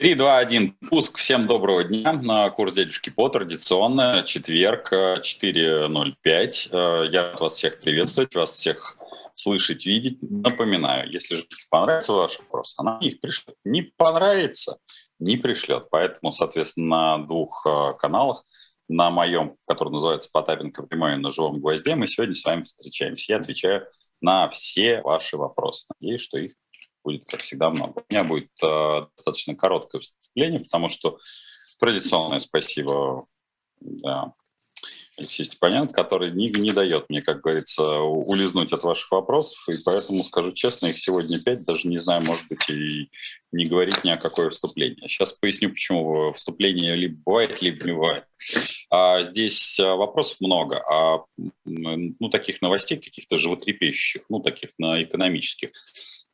3, 2, 1. Пуск. Всем доброго дня. На курс дядюшки по традиционно. Четверг, 4.05. Э, я рад вас всех приветствовать, вас всех слышать, видеть. Напоминаю, если же понравится ваш вопрос, она их пришлет. Не понравится, не пришлет. Поэтому, соответственно, на двух э, каналах, на моем, который называется Потапенко прямой на живом гвозде, мы сегодня с вами встречаемся. Я отвечаю на все ваши вопросы. Надеюсь, что их будет, как всегда, много. У меня будет э, достаточно короткое выступление, потому что традиционное спасибо да, Алексей Степаненко, который не, не дает мне, как говорится, улизнуть от ваших вопросов, и поэтому, скажу честно, их сегодня пять, даже не знаю, может быть, и не говорить ни о какое вступление. Сейчас поясню, почему вступление либо бывает, либо не бывает. А здесь э, вопросов много, а ну, таких новостей каких-то животрепещущих, ну, таких на экономических,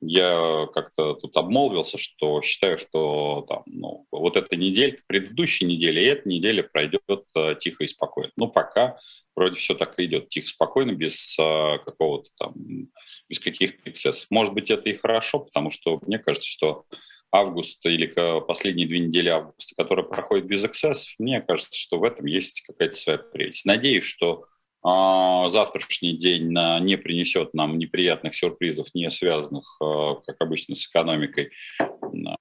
я как-то тут обмолвился, что считаю, что там, ну, вот эта неделя, предыдущей неделя и эта неделя пройдет э, тихо и спокойно. Ну, пока вроде все так и идет тихо, спокойно, без э, какого-то там, без каких-то эксцессов. Может быть, это и хорошо, потому что мне кажется, что август или последние две недели августа, которые проходят без эксцессов, мне кажется, что в этом есть какая-то своя прелесть. Надеюсь, что завтрашний день не принесет нам неприятных сюрпризов, не связанных, а, как обычно, с экономикой,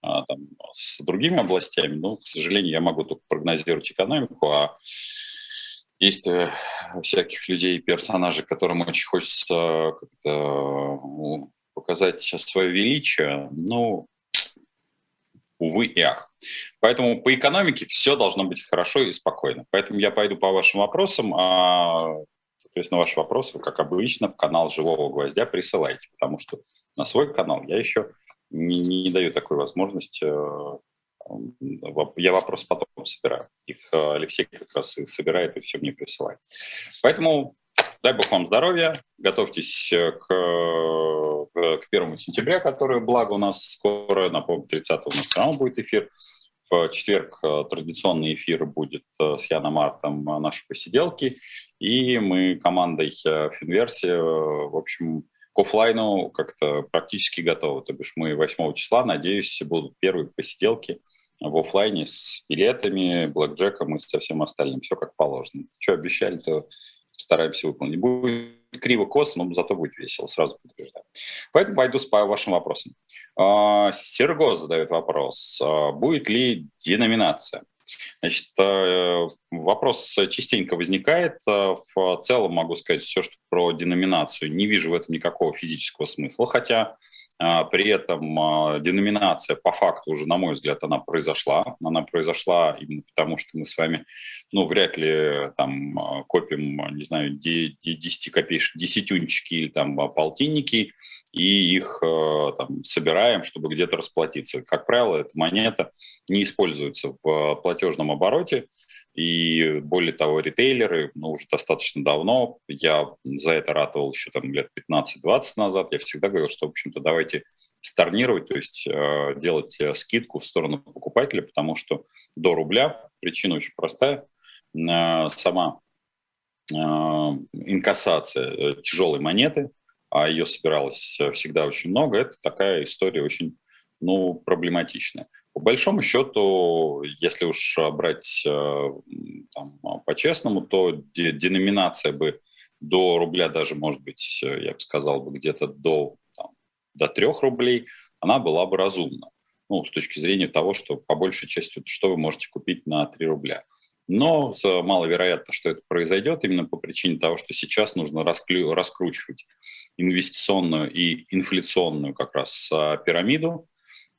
а, там, с другими областями. Но, к сожалению, я могу только прогнозировать экономику, а есть э, всяких людей, персонажей, которым очень хочется как-то показать свое величие. Ну, увы и ах. Поэтому по экономике все должно быть хорошо и спокойно. Поэтому я пойду по вашим вопросам, а Соответственно, ваши вопросы, как обычно, в канал «Живого гвоздя» присылайте, потому что на свой канал я еще не, не даю такой возможности. Э, я вопрос потом собираю. Их э, Алексей как раз и собирает, и все мне присылает. Поэтому дай бог вам здоровья, готовьтесь к, к 1 сентября, который, благо, у нас скоро, напомню, 30 у нас будет эфир. Четверг э, традиционный эфир будет э, с Яном Мартом э, наши посиделки. И мы командой Финверси, в общем, к офлайну как-то практически готовы. То бишь мы 8 числа, надеюсь, будут первые посиделки в офлайне с билетами, блэкджеком и со всем остальным. Все как положено. Что обещали, то стараемся выполнить. Будет криво-косо, но зато будет весело, сразу предупреждаю. Поэтому пойду по вашим вопросам. А, Серго задает вопрос. А, будет ли деноминация? Значит, э, вопрос частенько возникает. В целом могу сказать все, что про деноминацию. Не вижу в этом никакого физического смысла, хотя а, при этом а, деноминация по факту уже, на мой взгляд, она произошла. Она произошла именно потому, что мы с вами, ну, вряд ли там а, копим, не знаю, 10 копеечки, десятюнчики или там полтинники и их там, собираем, чтобы где-то расплатиться. Как правило, эта монета не используется в платежном обороте, и более того, ритейлеры, ну, уже достаточно давно, я за это ратовал еще там лет 15-20 назад, я всегда говорил, что, в общем-то, давайте сторнировать, то есть э, делать э, скидку в сторону покупателя, потому что до рубля, причина очень простая, э, сама э, инкассация э, тяжелой монеты, а ее собиралось э, всегда очень много, это такая история очень ну, проблематичная. По большому счету, если уж брать э, там, по-честному, то деноминация бы до рубля даже, может быть, я бы сказал, бы где-то до, там, до 3 рублей, она была бы разумна. Ну, с точки зрения того, что по большей части, что вы можете купить на 3 рубля. Но маловероятно, что это произойдет именно по причине того, что сейчас нужно раскручивать инвестиционную и инфляционную как раз а, пирамиду,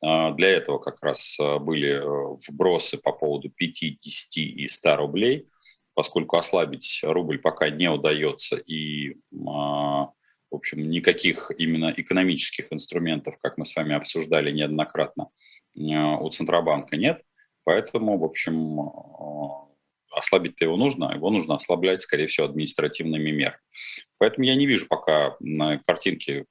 для этого как раз а, были э, вбросы по поводу 5, 10 и 100 рублей, поскольку ослабить рубль пока не удается и, а, в общем, никаких именно экономических инструментов, как мы с вами обсуждали неоднократно, у Центробанка нет. Поэтому, в общем, ослабить-то его нужно, его нужно ослаблять, скорее всего, административными мерами. Поэтому я не вижу пока на картинке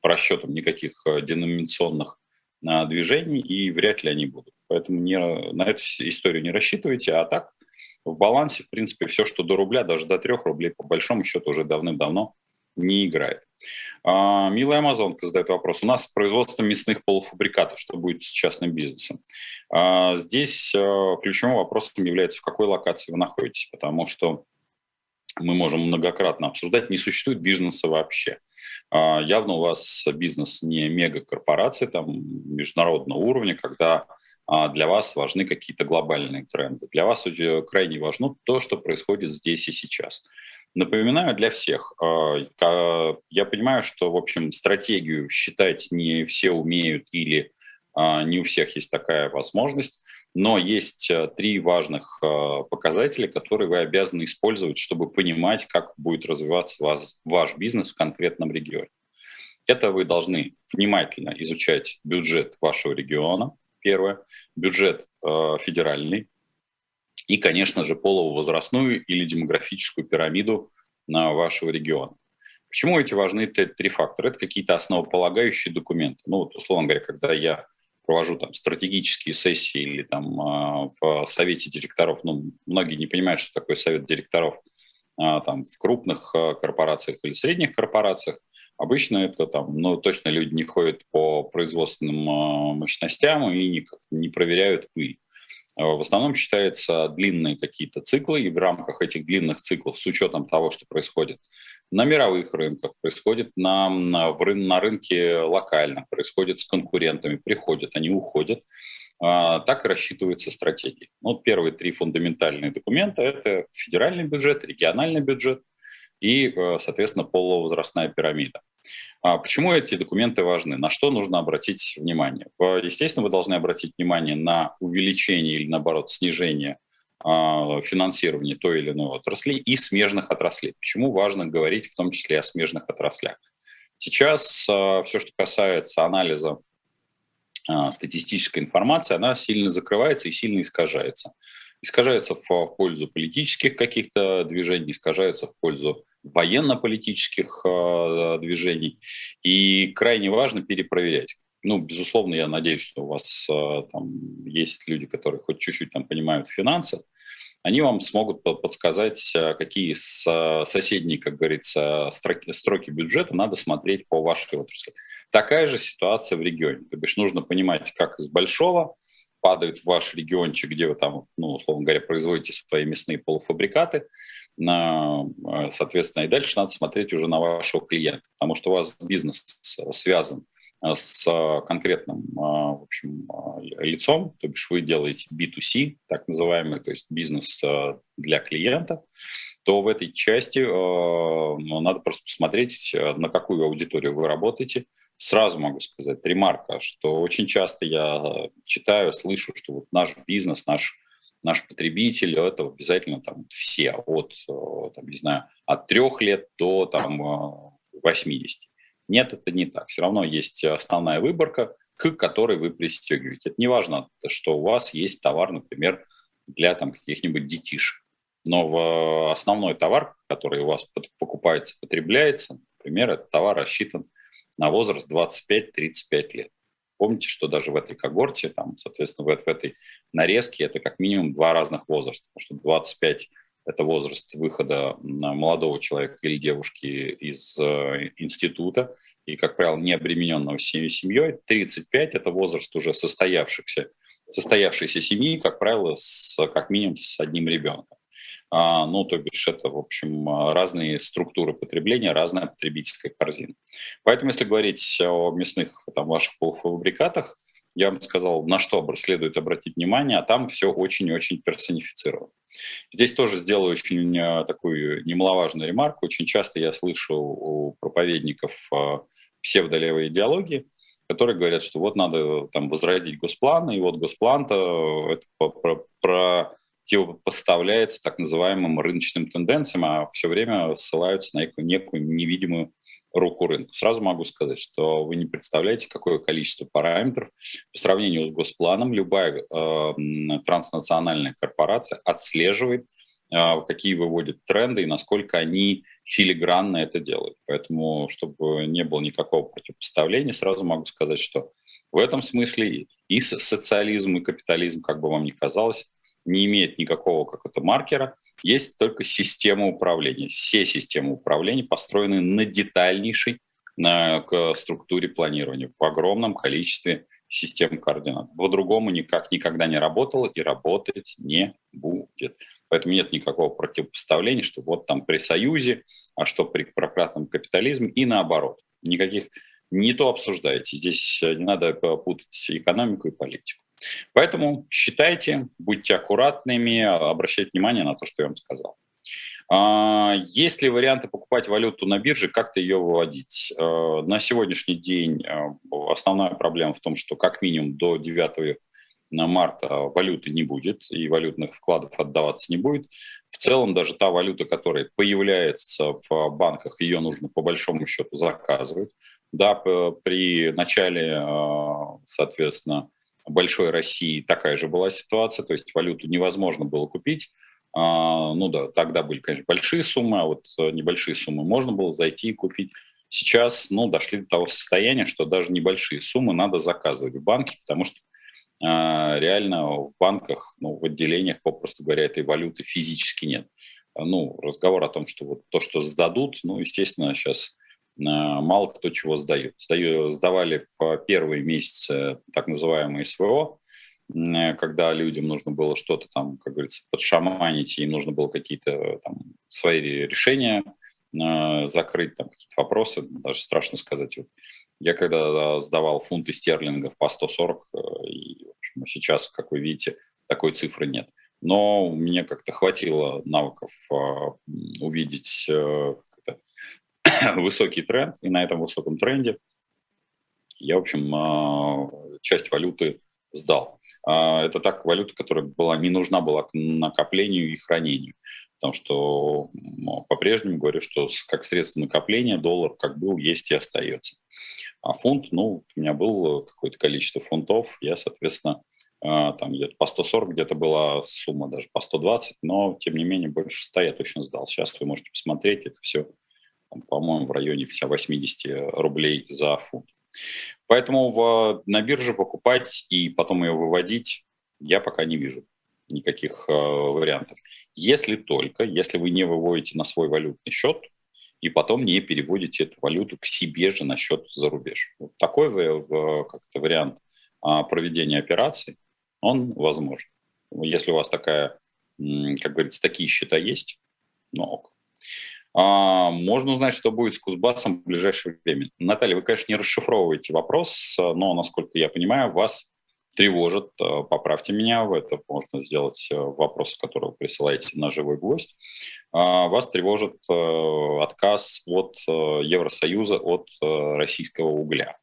по расчетам никаких э, деноминационных движений, и вряд ли они будут. Поэтому не, на эту историю не рассчитывайте, а так в балансе, в принципе, все, что до рубля, даже до трех рублей, по большому счету, уже давным-давно не играет. А, милая Амазонка задает вопрос. У нас производство мясных полуфабрикатов. Что будет с частным бизнесом? А, здесь а, ключевым вопросом является, в какой локации вы находитесь, потому что мы можем многократно обсуждать, не существует бизнеса вообще. Явно у вас бизнес не мегакорпорации там, международного уровня, когда для вас важны какие-то глобальные тренды. Для вас крайне важно то, что происходит здесь и сейчас. Напоминаю для всех. А, я понимаю, что, в общем, стратегию считать не все умеют или а, не у всех есть такая возможность, но есть а, три важных показателя, которые вы обязаны использовать, чтобы понимать, как будет развиваться вас, ваш бизнес в конкретном регионе. Это вы должны внимательно изучать бюджет вашего региона, первое, бюджет федеральный, и, конечно же, полово-возрастную или демографическую пирамиду на вашего региона. Почему эти важны три фактора? Это какие-то основополагающие документы. Ну, вот, условно говоря, когда я провожу там стратегические сессии или там а, в совете директоров, ну, многие не понимают, что такое совет директоров а, там в крупных а, корпорациях или средних корпорациях. Обычно это там, ну, точно люди не ходят по производственным мощностям и не, не проверяют пыль. Э, в основном считаются длинные какие-то циклы, и в рамках этих длинных циклов, с учетом того, что происходит на мировых рынках, происходит на, на, на рынке локально, происходит с конкурентами, приходят, они уходят, а, так и рассчитывается стратегия. Вот первые три фундаментальные документа – это федеральный бюджет, региональный бюджет и, э, соответственно, полувозрастная пирамида. А почему эти документы важны? На что нужно обратить внимание? Естественно, вы должны обратить внимание на увеличение или, наоборот, снижение а, финансирования той или иной отрасли и смежных отраслей. Почему важно говорить в том числе о смежных отраслях? Сейчас а, все, что касается анализа статистической информации, она сильно закрывается и сильно искажается искажается в пользу политических каких-то движений, искажается в пользу военно-политических э, движений. И крайне важно перепроверять. Ну, безусловно, я надеюсь, что у вас э, там есть люди, которые хоть чуть-чуть там понимают финансы, они вам смогут подсказать, э, какие соседние, как говорится, строки, бюджета надо смотреть по вашей отрасли. Такая же ситуация в регионе. То бишь нужно понимать, как из большого падают в ваш региончик, где вы там, ну, условно говоря, производите свои мясные полуфабрикаты, на, э, соответственно, и дальше надо смотреть уже на вашего клиента, потому что у вас бизнес связан э, с конкретным э, в общем, лицом, то бишь вы делаете B2C, так называемый, то есть бизнес для клиента, то в этой части надо просто посмотреть, на какую аудиторию вы работаете, сразу могу сказать, ремарка, что очень часто я читаю, слышу, что вот наш бизнес, наш, наш потребитель, это обязательно там все, от, там, не знаю, от трех лет до там 80. Нет, это не так. Все равно есть основная выборка, к которой вы пристегиваете. Это не важно, что у вас есть товар, например, для там каких-нибудь детишек. Но в основной товар, который у вас покупается, потребляется, например, этот товар рассчитан на возраст 25-35 лет. Помните, что даже в этой когорте, там, соответственно, в, в этой нарезке это как минимум два разных возраста, потому что 25 – это возраст выхода молодого человека или девушки из э, института, и, как правило, не обремененного семьей. 35 – это возраст уже состоявшихся, состоявшейся семьи, как правило, с, как минимум с одним ребенком. А, ну, то бишь это, в общем, разные структуры потребления, разная потребительская корзина. Поэтому, если говорить о мясных там, ваших полуфабрикатах, я вам сказал, на что следует обратить внимание, а там все очень-очень персонифицировано. Здесь тоже сделаю очень э, такую немаловажную ремарку. Очень часто я слышу у проповедников э, псевдолевой идеологии, которые говорят, что вот надо там возродить госплан, и вот госплан-то это про, про поставляется так называемым рыночным тенденциям, а все время ссылаются на некую невидимую руку рынка. Сразу могу сказать, что вы не представляете, какое количество параметров по сравнению с госпланом любая э, транснациональная корпорация отслеживает, э, какие выводят тренды и насколько они филигранно это делают. Поэтому, чтобы не было никакого противопоставления, сразу могу сказать, что в этом смысле и социализм, и капитализм, как бы вам ни казалось, не имеет никакого как это маркера, есть только система управления. Все системы управления построены на детальнейшей к структуре планирования в огромном количестве систем координат. По-другому никак никогда не работало и работать не будет. Поэтому нет никакого противопоставления, что вот там при союзе, а что при прократном капитализме и наоборот. Никаких не то обсуждаете. Здесь не надо путать экономику и политику. Поэтому считайте, будьте аккуратными, обращайте внимание на то, что я вам сказал. А, есть ли варианты покупать валюту на бирже, как-то ее выводить? А, на сегодняшний день а, основная проблема в том, что как минимум до 9 марта валюты не будет и валютных вкладов отдаваться не будет. В целом даже та валюта, которая появляется в банках, ее нужно по большому счету заказывать. Да, при начале, соответственно, большой России такая же была ситуация, то есть валюту невозможно было купить, а, ну да, тогда были, конечно, большие суммы, а вот э, небольшие суммы можно было зайти и купить. Сейчас, ну, дошли до того состояния, что даже небольшие суммы надо заказывать в банке, потому что э, реально в банках, ну, в отделениях, попросту говоря, этой валюты физически нет. Ну, разговор о том, что вот то, что сдадут, ну, естественно, сейчас мало кто чего сдает. Сдавали в первые месяцы так называемые СВО, Э, когда людям нужно было что-то там, как говорится, подшаманить, им нужно было какие-то там свои решения э, закрыть, там какие-то вопросы, даже страшно сказать. Я когда сдавал фунты стерлингов по 140, э, и, в общем, сейчас, как вы видите, такой цифры нет. Но мне как-то хватило навыков э, увидеть э, высокий тренд, и на этом высоком тренде я, в общем, э, часть валюты сдал. А, это так валюта, которая была, не нужна была к накоплению и хранению. Потому что по-прежнему говорю, что как средство накопления доллар как был, есть и остается. А фунт, ну, у меня было какое-то количество фунтов, я, соответственно, а, там где-то по 140, где-то была сумма даже по 120, но, тем не менее, больше 100 я точно сдал. Сейчас вы можете посмотреть, это все, по-моему, в районе вся 80 рублей за фунт. Поэтому в, на бирже покупать и потом ее выводить я пока не вижу никаких э, вариантов. Если только, если вы не выводите на свой валютный счет и потом не переводите эту валюту к себе же на счет за рубеж. Вот такой как-то вариант э, проведения операций, он возможен. Если у вас такая, как говорится, такие счета есть, ну ок. А, можно узнать, что будет с Кузбассом в ближайшее время. Наталья, вы, конечно, не расшифровываете вопрос, но, насколько я понимаю, вас тревожит, э, поправьте меня, это можно сделать э, вопрос, который вы присылаете на живой гвоздь, а, вас тревожит э, отказ от Евросоюза от российского угля.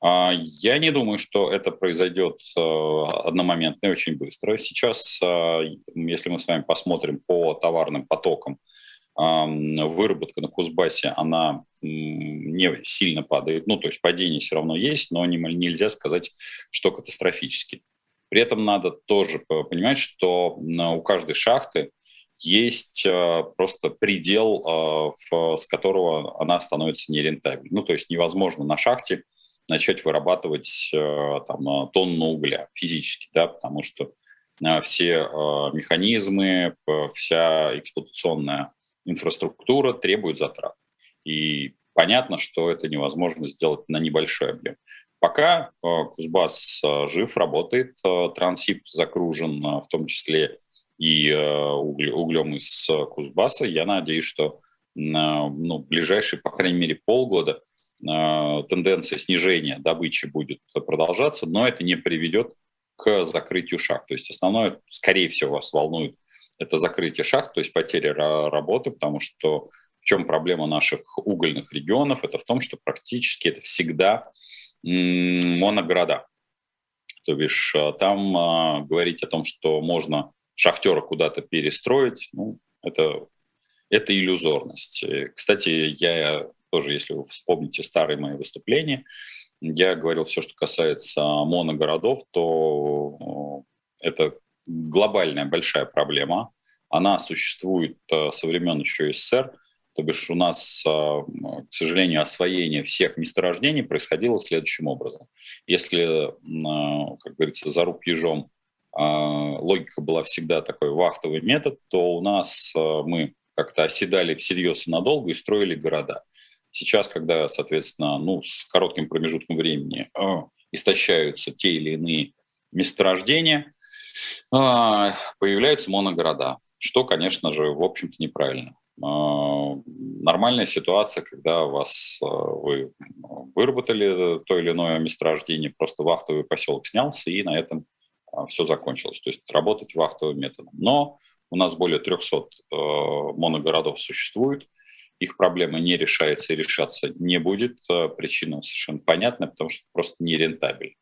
А, я не думаю, что это произойдет одномоментно и очень быстро. Сейчас, если мы с вами посмотрим по товарным потокам, выработка на Кузбассе, она не сильно падает. Ну, то есть падение все равно есть, но нельзя сказать, что катастрофически. При этом надо тоже понимать, что у каждой шахты есть а, просто предел, а, с которого она становится нерентабельной. Ну, то есть невозможно на шахте начать вырабатывать а, там, тонну угля физически, да, потому что все механизмы, вся эксплуатационная инфраструктура требует затрат. И понятно, что это невозможно сделать на небольшой объем. Пока э, Кузбасс э, жив, работает, э, Трансип закружен в том числе и углем из Кузбасса. Я надеюсь, что ну, ближайшие, по крайней мере, полгода тенденция снижения добычи будет продолжаться, но это не приведет к закрытию шаг. То есть основное, скорее всего, вас волнует это закрытие шахт, то есть потеря работы, потому что в чем проблема наших угольных регионов? Это в том, что практически это всегда моногорода. То бишь э, там а, говорить о том, что можно шахтера куда-то перестроить, ну, это, это иллюзорность. Кстати, я тоже, если вы вспомните старые мои выступления, я говорил все, что касается моногородов, то э, это глобальная большая проблема. Она существует э, со времен еще СССР. То бишь у нас, э, к сожалению, освоение всех месторождений происходило следующим образом. Если, э, как говорится, за рук ежом логика была всегда такой вахтовый метод, то у нас мы как-то оседали всерьез и надолго и строили города. Сейчас, когда, соответственно, ну, с коротким промежутком времени истощаются те или иные месторождения, появляются моногорода, что, конечно же, в общем-то неправильно. Э, нормальная ситуация, когда вас, э, вы выработали то или иное месторождение, просто вахтовый поселок снялся, и на этом все закончилось. То есть работать вахтовым методом. Но у нас более 300 э, моногородов существует, их проблема не решается и решаться не будет. Причина совершенно понятна, потому что просто не рентабель.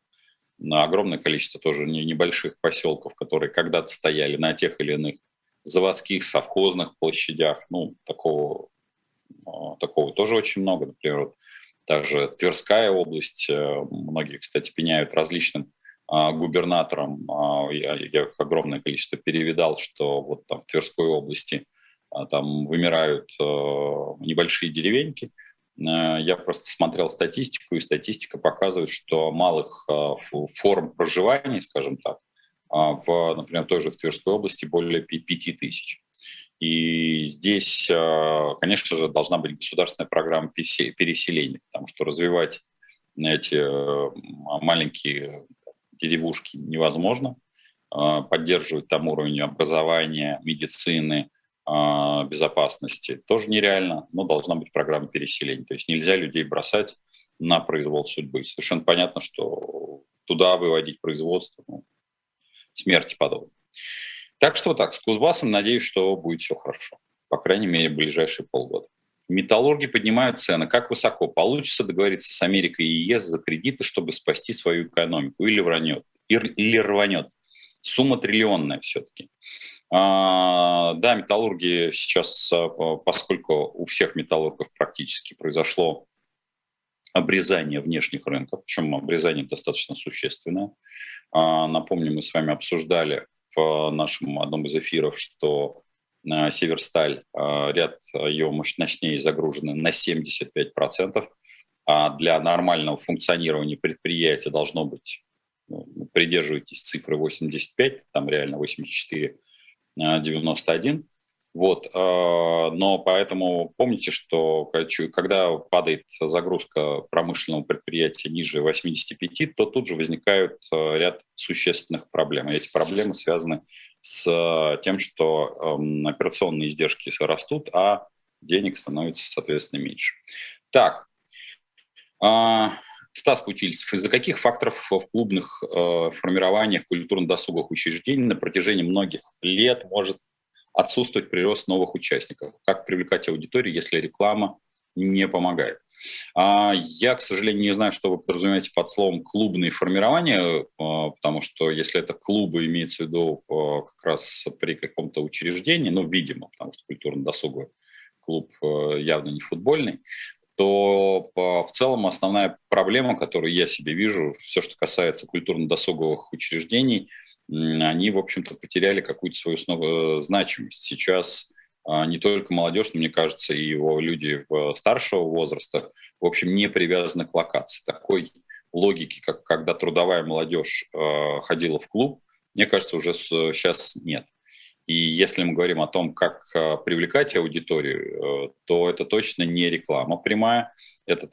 На огромное количество тоже небольших поселков, которые когда-то стояли на тех или иных заводских, совхозных площадях. Ну, такого, э, такого тоже очень много. Например, вот также Тверская область. Э, многие, кстати, пеняют различным губернаторам. Я, я огромное количество перевидал, что вот там в Тверской области – а, там вымирают э, небольшие деревеньки. Э, я просто смотрел статистику, и статистика показывает, что малых э, форм проживания, скажем так, а, в, например, тоже в Тверской области более 5 тысяч. И здесь, конечно же, должна быть государственная программа переселения, потому что развивать эти маленькие деревушки невозможно, поддерживать там уровень образования, медицины, а, безопасности тоже нереально, но должна быть программа переселения. То есть нельзя людей бросать на произвол судьбы. Совершенно понятно, что туда выводить производство ну, смерти подобно. Так что так, с Кузбассом надеюсь, что будет все хорошо. По крайней мере, ближайшие полгода. Металлурги поднимают цены. Как высоко? Получится договориться с Америкой и ЕС за кредиты, чтобы спасти свою экономику? Или вранет? Или рванет? Сумма триллионная все-таки. А, да, металлурги сейчас, а, поскольку у всех металлургов практически произошло обрезание внешних рынков, причем обрезание достаточно существенное. А, напомню, мы с вами обсуждали в нашем одном из эфиров, что Северсталь, ряд ее мощностей загружены на 75%, а для нормального функционирования предприятия должно быть, ну, придерживайтесь цифры 85, там реально 84 91. Вот, а, но поэтому помните, что когда падает загрузка промышленного предприятия ниже 85, то тут же возникают а, ряд существенных проблем. И эти проблемы связаны с тем, что операционные издержки растут, а денег становится, соответственно, меньше. Так, Стас Путильцев, из-за каких факторов в клубных э, формированиях культурно-досуговых учреждений на протяжении многих лет может отсутствовать прирост новых участников? Как привлекать аудиторию, если реклама не помогает? А, я, к сожалению, не знаю, что вы подразумеваете под словом «клубные формирования», э, потому что если это клубы, имеется в виду э, как раз при каком-то учреждении, ну, видимо, потому что культурно-досуговый клуб э, явно не футбольный, то в целом основная проблема, которую я себе вижу, все, что касается культурно-досуговых учреждений, они, в общем-то, потеряли какую-то свою снова значимость. Сейчас а, не только молодежь, но, мне кажется, и его люди старшего возраста, в общем, не привязаны к локации. Такой логики, как когда трудовая молодежь а, ходила в клуб, мне кажется, уже сейчас нет. И если мы говорим о том, как э, привлекать аудиторию, э, то это точно не реклама прямая. Это,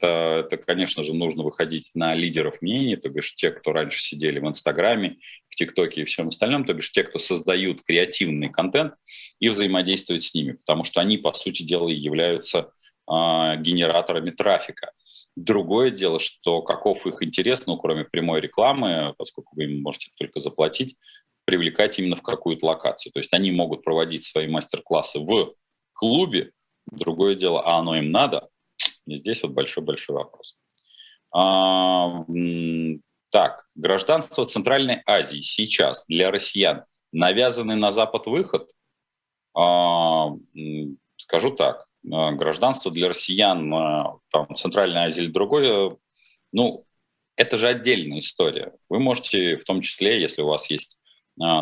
это, конечно же, нужно выходить на лидеров мнений, то бишь те, кто раньше сидели в Инстаграме, в ТикТоке и всем остальном, то бишь те, кто создают креативный контент и взаимодействуют с ними, потому что они, по сути дела, являются а, генераторами трафика. Другое дело, что каков их интерес, ну, кроме прямой рекламы, поскольку вы им можете только заплатить, привлекать именно в какую-то локацию. То есть они могут проводить свои мастер-классы в клубе, другое дело, а оно им надо? И здесь вот большой-большой вопрос. А, так, гражданство Центральной Азии сейчас для россиян навязанный на Запад выход? А, скажу так, а, гражданство для россиян а, там, Центральной Азии или другое, ну, это же отдельная история. Вы можете, в том числе, если у вас есть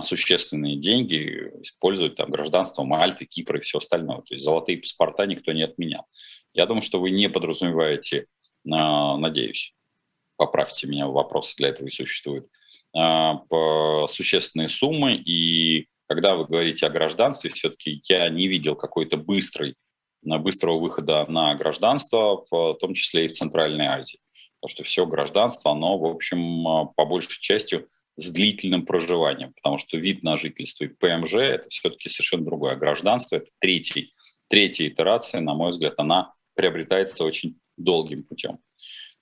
существенные деньги использовать там гражданство Мальты, Кипра и все остальное. То есть золотые паспорта никто не отменял. Я думаю, что вы не подразумеваете, а, надеюсь, поправьте меня, вопросы для этого и существуют, а, существенные суммы. И когда вы говорите о гражданстве, все-таки я не видел какой-то быстрой быстрого выхода на гражданство, в том числе и в Центральной Азии. Потому что все гражданство, оно, в общем, по большей части с длительным проживанием, потому что вид на жительство и ПМЖ – это все-таки совершенно другое. Гражданство – это третий, третья итерация, на мой взгляд, она приобретается очень долгим путем.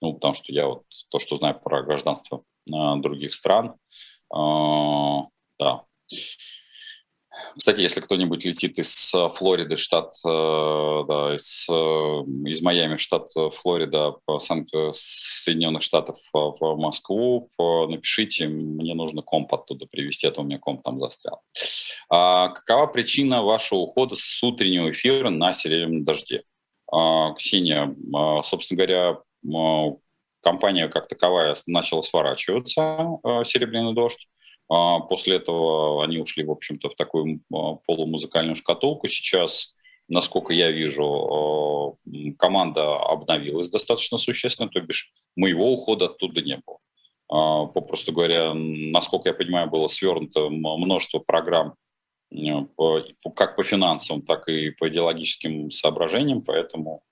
Ну, потому что я вот то, что знаю про гражданство э, других стран, э, да. Кстати, если кто-нибудь летит из Флориды, штат, э, да, из, э, из Майами, штат Флорида, по Соединенных Штатов в Москву, напишите, мне нужно комп оттуда привезти, а то у меня комп там застрял. А какова причина вашего ухода с утреннего эфира на серебряном дожде? А, Ксения, а, собственно говоря, а, компания как таковая начала сворачиваться, «Серебряный дождь». После этого они ушли, в общем-то, в такую полумузыкальную шкатулку. Сейчас, насколько я вижу, команда обновилась достаточно существенно, то бишь моего ухода оттуда не было. Попросту говоря, насколько я понимаю, было свернуто множество программ как по финансовым, так и по идеологическим соображениям, поэтому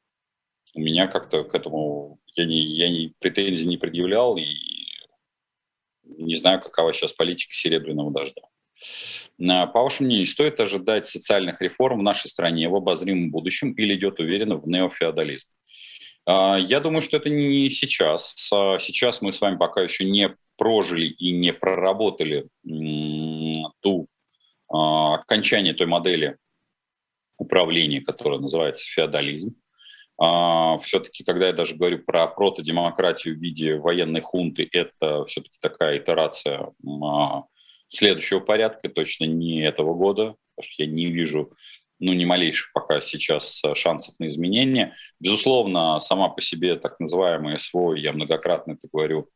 у меня как-то к этому я, не, я не, претензий не предъявлял и не знаю, какова сейчас политика серебряного дождя. По вашему мнению, стоит ожидать социальных реформ в нашей стране в обозримом будущем или идет уверенно в неофеодализм? А, я думаю, что это не сейчас. А сейчас мы с вами пока еще не прожили и не проработали ту а, окончание той модели управления, которая называется феодализм. А, все-таки, когда я даже говорю про протодемократию в виде военной хунты, это все-таки такая итерация а, следующего порядка, точно не этого года, потому что я не вижу ну, ни малейших пока сейчас шансов на изменения. Безусловно, сама по себе так называемая СВО, я многократно это говорю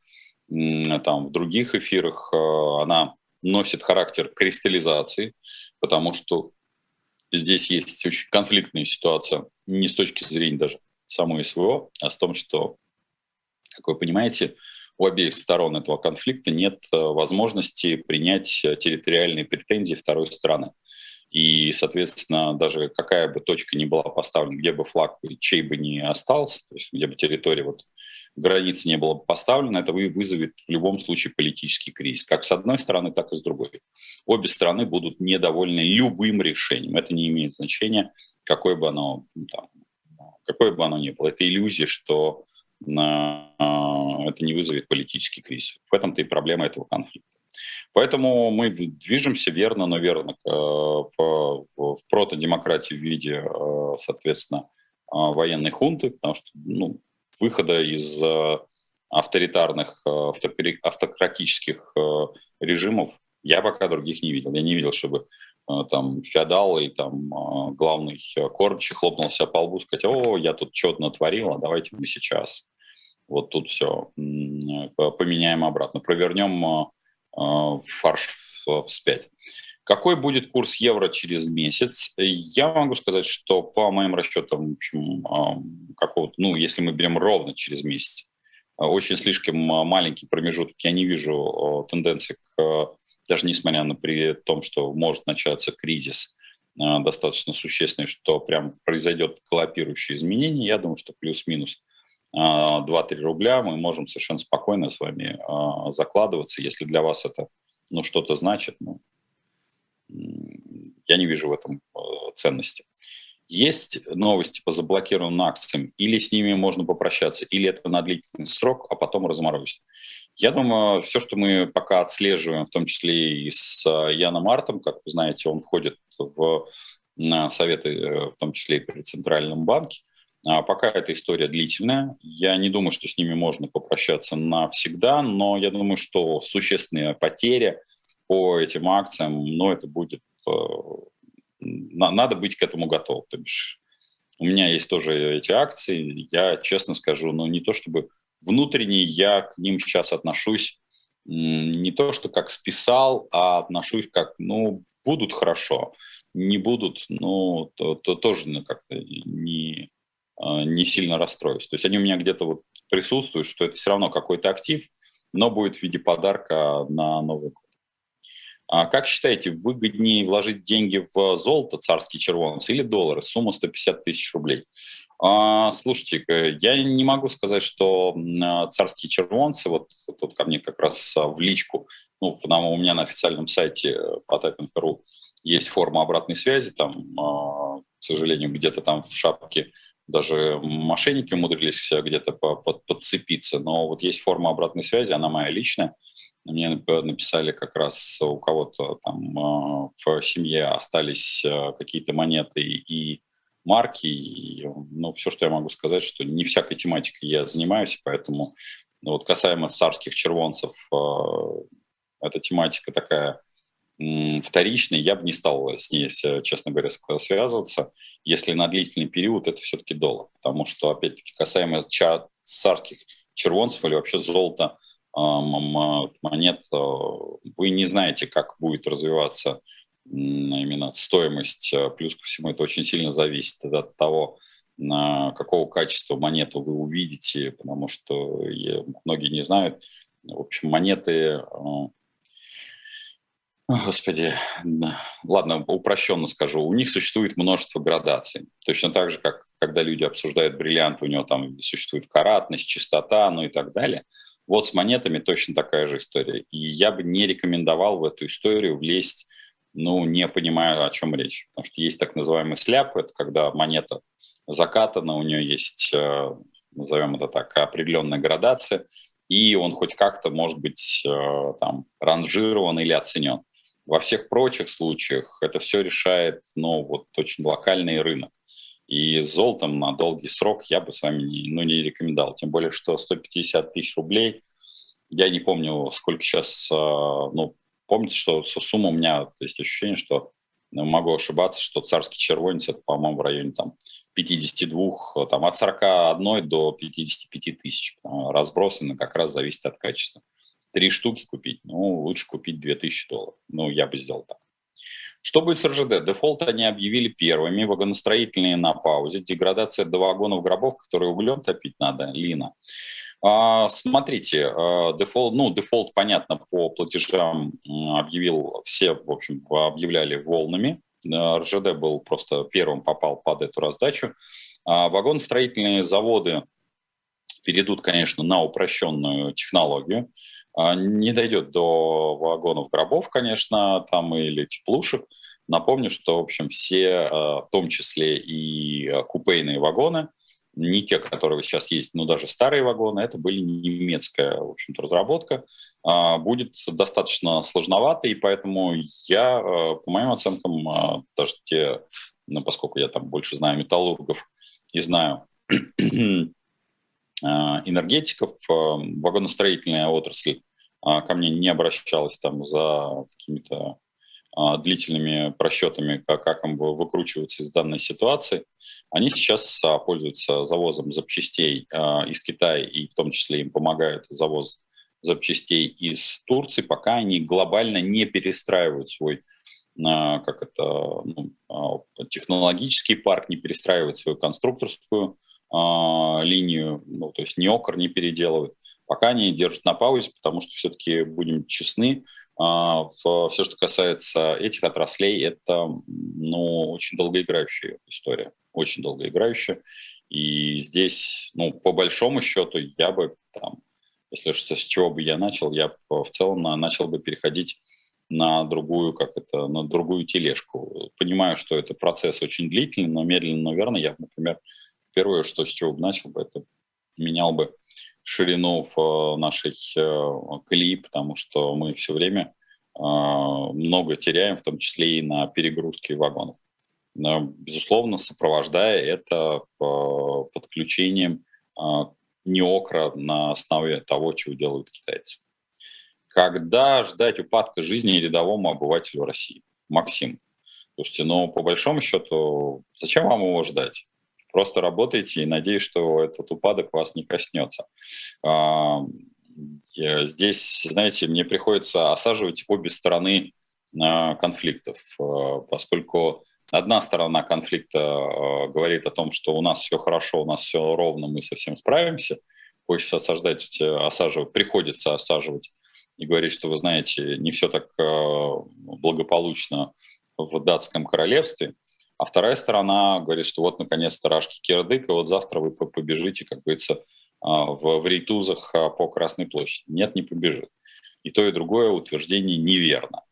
там, в других эфирах, она носит характер кристаллизации, потому что здесь есть очень конфликтная ситуация, не с точки зрения даже самой СВО, а с том, что, как вы понимаете, у обеих сторон этого конфликта нет э, возможности принять территориальные претензии второй страны. И, соответственно, даже какая бы точка ни была поставлена, где бы флаг чей бы ни остался, то есть где бы территория вот границы не было поставлено, это вызовет в любом случае политический кризис, как с одной стороны, так и с другой. Обе стороны будут недовольны любым решением. Это не имеет значения, какое бы оно, там, какое бы оно ни было. Это иллюзия, что э, это не вызовет политический кризис. В этом-то и проблема этого конфликта. Поэтому мы движемся верно, но верно э, в, в протодемократии в виде, э, соответственно, военной хунты, потому что ну, выхода из э, авторитарных, э, автократических э, режимов я пока других не видел. Я не видел, чтобы там феодал и там главный кормчий хлопнул себя по лбу, сказать, о, я тут что-то натворил, а давайте мы сейчас вот тут все поменяем обратно, провернем фарш вспять. Какой будет курс евро через месяц? Я могу сказать, что по моим расчетам, в общем, какого-то, ну, если мы берем ровно через месяц, очень слишком маленький промежуток. Я не вижу тенденции к, даже несмотря на при том, что может начаться кризис достаточно существенный, что прям произойдет коллапирующее изменение. Я думаю, что плюс-минус 2-3 рубля мы можем совершенно спокойно с вами закладываться. Если для вас это ну, что-то значит, ну, я не вижу в этом э, ценности. Есть новости по заблокированным акциям, или с ними можно попрощаться, или это на длительный срок, а потом разморозить. Я думаю, все, что мы пока отслеживаем, в том числе и с э, Яном Артом, как вы знаете, он входит в советы, э, в том числе и при Центральном банке, а пока эта история длительная. Я не думаю, что с ними можно попрощаться навсегда, но я думаю, что существенные потери – по этим акциям, но это будет... Э, надо быть к этому готов. То бишь, у меня есть тоже эти акции, я честно скажу, но не то чтобы внутренне я к ним сейчас отношусь не то, что как списал, а отношусь как, ну, будут хорошо, не будут, ну, то, то тоже ну, как-то не, э, не сильно расстроюсь. То есть они у меня где-то вот присутствуют, что это все равно какой-то актив, но будет в виде подарка на Новый год. А как считаете, выгоднее вложить деньги в золото, царский червонец, или доллары, сумма 150 тысяч рублей? А, слушайте, э, я не могу сказать, что а, царские червонцы, вот тут ко мне как раз в личку, ну, у меня на официальном сайте potapin.ru есть форма обратной связи, там, к сожалению, где-то там в шапке даже мошенники умудрились где-то подцепиться, но вот есть форма обратной связи, она моя личная, мне написали как раз у кого-то там э, в семье остались э, какие-то монеты и марки. И, ну, все, что я могу сказать, что не всякой тематикой я занимаюсь, поэтому ну, вот касаемо царских червонцев, э, эта тематика такая вторичная, я бы не стал с ней, честно говоря, связываться, если на длительный период это все-таки доллар, потому что, опять-таки, касаемо царских червонцев или вообще золота, монет, э, вы не знаете, как будет развиваться именно стоимость. Плюс ко всему это очень сильно зависит от того, какого качества монету вы увидите, потому что многие не знают. В общем, монеты Господи, ладно, упрощенно скажу. У них существует множество градаций. Точно так же, как когда люди обсуждают бриллианты, у него там существует каратность, чистота, ну и так далее – вот с монетами точно такая же история. И я бы не рекомендовал в эту историю влезть, ну, не понимая, о чем речь. Потому что есть так называемый сляп, это когда монета закатана, у нее есть, э, назовем это так, определенная градация, и он хоть как-то может быть э, там ранжирован или оценен. Во всех прочих случаях это все решает, ну, вот очень локальный рынок. И с золотом на долгий срок я бы с вами не, ну, не рекомендовал. Тем более, что 150 тысяч рублей, я не помню, сколько сейчас, а, ну, помните, что сумма у меня, есть ощущение, что ну, могу ошибаться, что царский червонец, это, по-моему, в районе там 52, там, от 41 до 55 тысяч. Разбросано как раз зависит от качества. Три штуки купить, ну, лучше купить 2000 долларов. Ну, я бы сделал так. Что будет с РЖД? Дефолт они объявили первыми, вагоностроительные на паузе, деградация до вагонов гробов, которые углем топить надо, Лина. А, смотрите, а, дефолт, ну, дефолт, понятно, по платежам объявил, все, в общем, объявляли волнами. РЖД был просто первым попал под эту раздачу. А вагоностроительные заводы перейдут, конечно, на упрощенную технологию. А, не дойдет до вагонов гробов, конечно, там или теплушек. Напомню, что, в общем, все, а, в том числе и а, купейные вагоны, не те, которые сейчас есть, но даже старые вагоны, это были немецкая, в общем-то, разработка, будет достаточно сложновато, и поэтому я, по моим оценкам, даже те, ну, поскольку я там больше знаю металлургов и знаю энергетиков, э, вагоностроительная отрасль э, ко мне не обращалась там за какими-то длительными просчетами, как, им выкручиваться из данной ситуации. Они сейчас пользуются завозом запчастей из Китая, и в том числе им помогают завоз запчастей из Турции, пока они глобально не перестраивают свой как это, ну, технологический парк, не перестраивает свою конструкторскую а, линию, ну, то есть ни окр не переделывают. Пока они держат на паузе, потому что все-таки, будем честны, а, все, что касается этих отраслей, это ну, очень долгоиграющая история, очень долгоиграющая. И здесь, ну, по большому счету, я бы там, если что, с чего бы я начал, я в целом начал бы переходить на другую, как это, на другую тележку. Понимаю, что это процесс очень длительный, но медленно, но верно, я, например, Первое, что с чего бы начал бы, это менял бы ширину в э, нашей э, колеи, потому что мы все время э, много теряем, в том числе и на перегрузке вагонов. Безусловно, сопровождая это подключением неокра на основе того, чего делают китайцы. Когда ждать упадка жизни рядовому обывателю России? Максим, слушайте, ну, по большому счету, зачем вам его ждать? Просто работайте и надеюсь, что этот упадок вас не коснется. А, здесь, знаете, мне приходится осаживать обе стороны а, конфликтов, а, поскольку одна сторона конфликта говорит о том, что у нас все хорошо, у нас все ровно, мы совсем справимся. Хочется осаждать, осаживать, приходится осаживать и говорит, что, вы знаете, не все так благополучно в датском королевстве, а вторая сторона говорит, что вот, наконец-то, рашки кирдык, и вот завтра вы побежите, как говорится, в, в рейтузах по Красной площади. Нет, не побежит. И то, и другое утверждение неверно.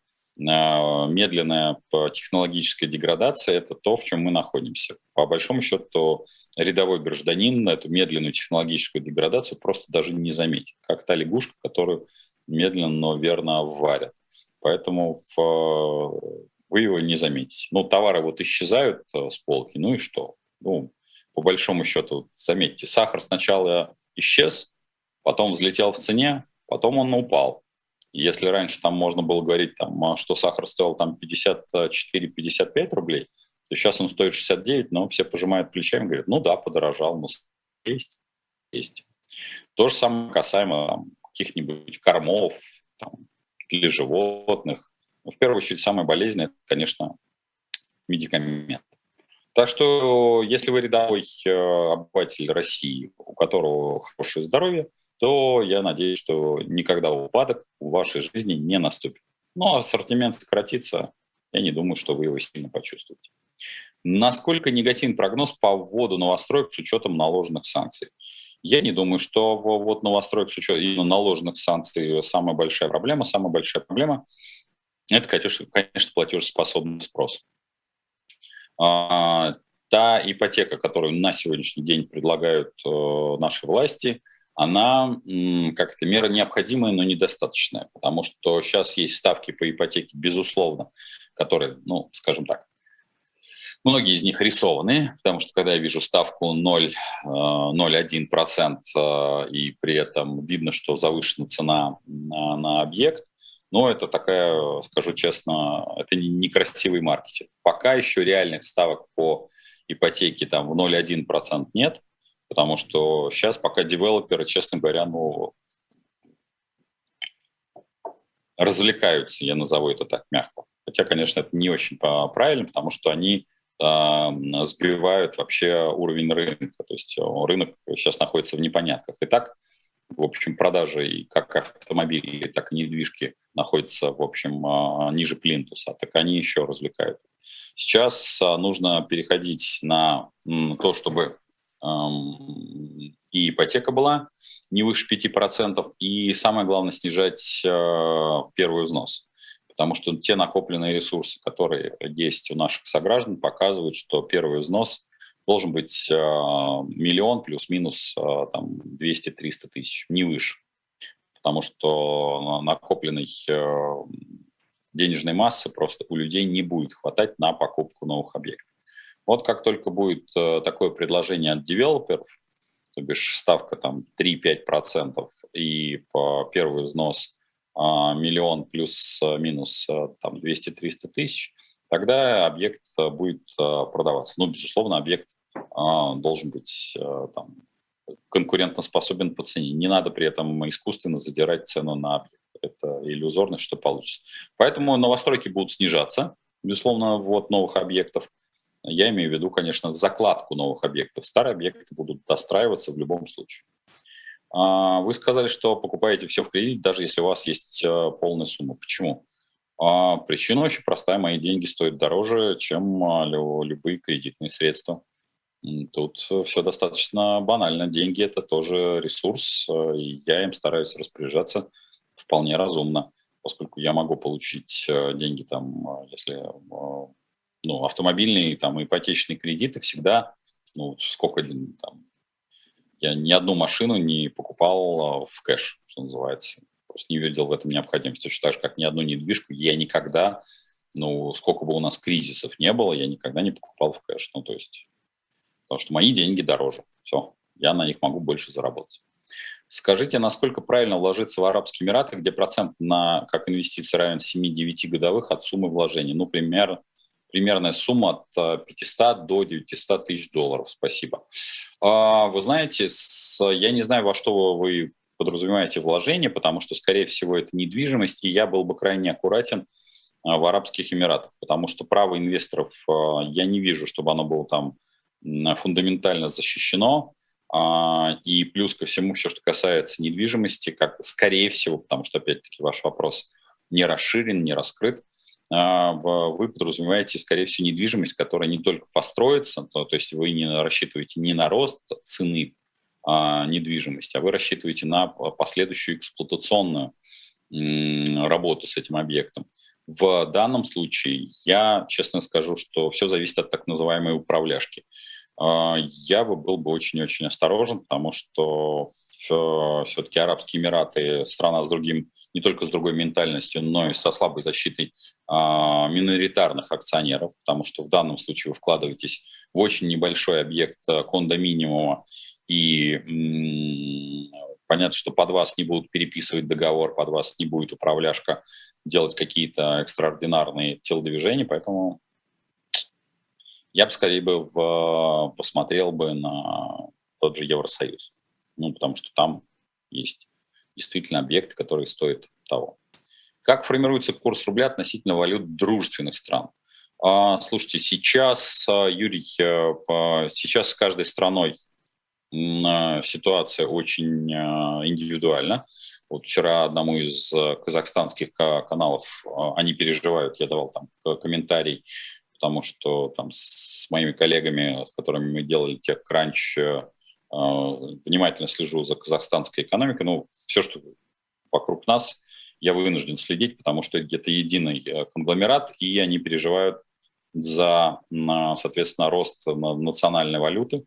А, медленная технологическая деградация – это то, в чем мы находимся. По большому счету, рядовой гражданин эту медленную технологическую деградацию просто даже не заметит, как та лягушка, которую медленно, но верно варят. Поэтому в, вы его не заметите. Ну, товары вот исчезают э, с полки, ну и что? Ну, по большому счету, заметьте, сахар сначала исчез, потом взлетел в цене, потом он упал. Если раньше там можно было говорить, там, а, что сахар стоил там 54-55 рублей, то сейчас он стоит 69, но все пожимают плечами и говорят, ну да, подорожал, но есть, есть. То же самое касаемо каких-нибудь кормов там, для животных. Ну, в первую очередь, самое болезненное, это, конечно, медикамент. Так что, если вы рядовой э, обыватель России, у которого хорошее здоровье, то я надеюсь, что никогда упадок в вашей жизни не наступит. Но ну, а ассортимент сократится, я не думаю, что вы его сильно почувствуете. Насколько негативный прогноз по вводу новостроек с учетом наложенных санкций? Я не думаю, что вот новостроек с учетом наложенных санкций самая большая проблема. Самая большая проблема – это, конечно, платежеспособный спрос. А, та ипотека, которую на сегодняшний день предлагают э, наши власти – она как-то мера необходимая, но недостаточная, потому что сейчас есть ставки по ипотеке, безусловно, которые, ну, скажем так, многие из них рисованы, потому что когда я вижу ставку 0,01% э, э, и при этом видно, что завышена цена на, на объект, но это такая, скажу честно, это некрасивый маркетинг. Пока еще реальных ставок по ипотеке там в 0,1% нет – Потому что сейчас пока девелоперы, честно говоря, ну, развлекаются, я назову это так мягко. Хотя, конечно, это не очень правильно, потому что они сбивают вообще уровень рынка. То есть э, рынок сейчас находится в непонятках. И так, в общем, продажи и как автомобилей, так и недвижки находятся, в общем, э, ниже плинтуса. Так они еще развлекают. Сейчас э, нужно переходить на то, чтобы и ипотека была не выше 5%, и самое главное снижать э, первый взнос. Потому что те накопленные ресурсы, которые есть у наших сограждан, показывают, что первый взнос должен быть э, миллион плюс-минус э, там, 200-300 тысяч, не выше. Потому что накопленной денежной массы просто у людей не будет хватать на покупку новых объектов. Вот как только будет э, такое предложение от девелоперов, то бишь ставка там 3-5% и по первый взнос а, миллион плюс-минус э, там 200-300 тысяч, тогда объект э, будет продаваться. Ну, безусловно, объект должен быть там, конкурентоспособен по цене. Не надо при этом искусственно задирать цену на объект. Это иллюзорность, что получится. Поэтому новостройки будут снижаться, безусловно, вот новых объектов. Я имею в виду, конечно, закладку новых объектов. Старые объекты будут достраиваться в любом случае. А, вы сказали, что покупаете все в кредит, даже если у вас есть э, полная сумма. Почему? А, причина очень простая. Мои деньги стоят дороже, чем а, любые кредитные средства. Тут все достаточно банально. Деньги – это тоже ресурс, э, и я им стараюсь распоряжаться вполне разумно, поскольку я могу получить э, деньги, там, если ну, автомобильные там, ипотечные кредиты всегда, ну, сколько там, я ни одну машину не покупал в кэш, что называется. Просто не видел в этом необходимости. Точно так же, как ни одну недвижку я никогда, ну, сколько бы у нас кризисов не было, я никогда не покупал в кэш. Ну, то есть, потому что мои деньги дороже. Все, я на них могу больше заработать. Скажите, насколько правильно вложиться в Арабские Эмираты, где процент на как инвестиции равен 7-9 годовых от суммы вложения? Ну, примерно примерная сумма от 500 э, до 900 тысяч долларов. Спасибо. А, вы знаете, я не знаю, во что вы подразумеваете вложение, потому что, скорее всего, это недвижимость, и я был бы крайне аккуратен э, в Арабских Эмиратах, потому что право инвесторов э, я не вижу, чтобы оно было там фундаментально защищено. А, и плюс ко всему все, что касается недвижимости, как скорее всего, потому что, опять-таки, ваш вопрос не расширен, не раскрыт, а, вы подразумеваете, скорее всего, недвижимость, которая не только построится, то, то есть вы не рассчитываете не на рост цены а, недвижимости, а вы рассчитываете на последующую эксплуатационную работу с этим объектом. В данном случае я честно скажу, что все зависит от так называемой управляшки. А, я бы был бы очень-очень осторожен, потому что все-таки Арабские Эмираты страна с другим не только с другой ментальностью, но и со слабой защитой а, миноритарных акционеров, потому что в данном случае вы вкладываетесь в очень небольшой объект а, кондоминиума, и понятно, что под вас не будут переписывать договор, под вас не будет управляшка делать какие-то экстраординарные телодвижения, поэтому я бы скорее бы в, посмотрел бы на тот же Евросоюз, ну, потому что там есть действительно объекты, которые стоят того. Как формируется курс рубля относительно валют дружественных стран? А, слушайте, сейчас, а, Юрий, э, сейчас с каждой страной ситуация очень индивидуальна. Вот вчера одному из казахстанских каналов они переживают, я давал там комментарий, потому что там с моими коллегами, с которыми мы делали тех кранч э, внимательно слежу за казахстанской экономикой. Ну, все, что вокруг нас, я вынужден следить, потому что это единый э, конгломерат, и они переживают за, соответственно, рост национальной валюты.